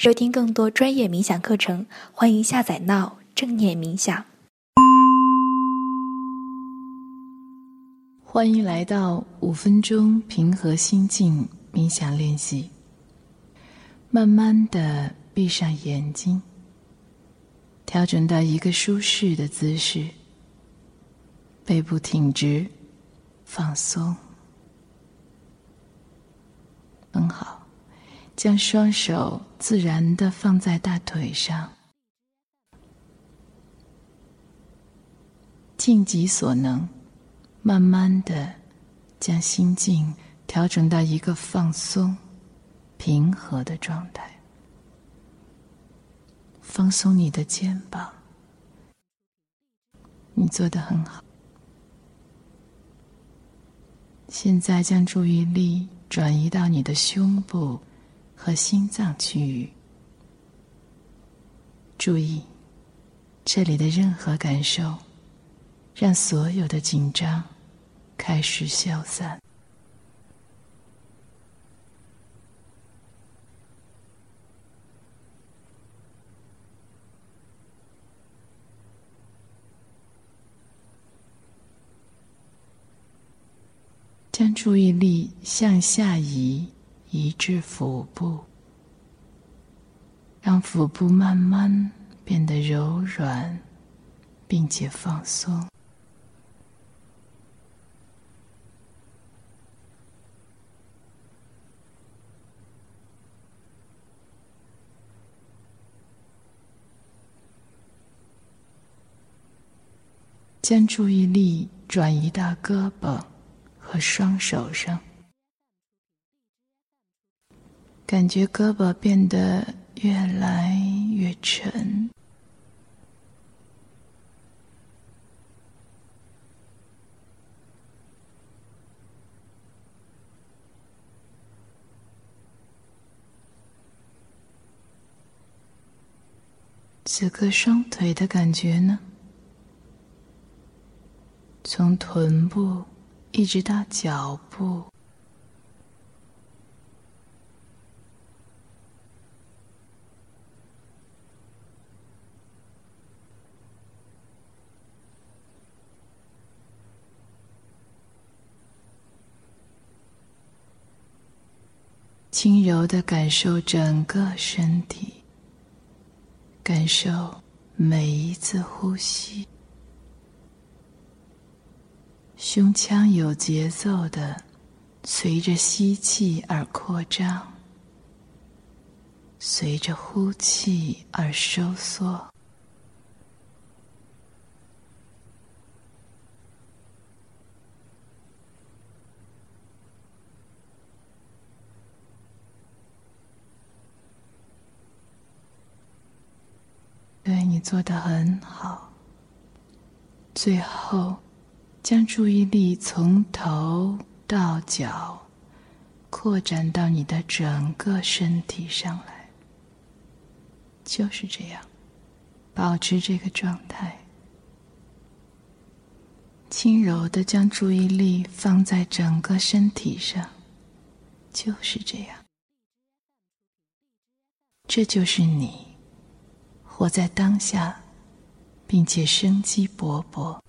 收听更多专业冥想课程，欢迎下载 Now 正念冥想。欢迎来到五分钟平和心境冥想练习。慢慢的闭上眼睛，调整到一个舒适的姿势，背部挺直，放松。很好，将双手自然的放在大腿上，尽己所能，慢慢的将心境调整到一个放松、平和的状态。放松你的肩膀，你做的很好。现在将注意力。转移到你的胸部和心脏区域，注意这里的任何感受，让所有的紧张开始消散。将注意力向下移，移至腹部，让腹部慢慢变得柔软，并且放松。将注意力转移到胳膊。和双手上，感觉胳膊变得越来越沉，此刻双腿的感觉呢？从臀部。一直到脚部，轻柔的感受整个身体，感受每一次呼吸。胸腔有节奏的，随着吸气而扩张，随着呼气而收缩。做的很好，最后。将注意力从头到脚扩展到你的整个身体上来，就是这样，保持这个状态，轻柔的将注意力放在整个身体上，就是这样，这就是你。活在当下，并且生机勃勃。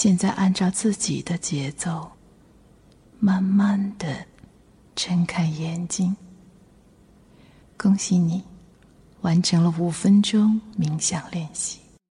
现在按照自己的节奏，慢慢的睁开眼睛。恭喜你，完成了五分钟冥想练习。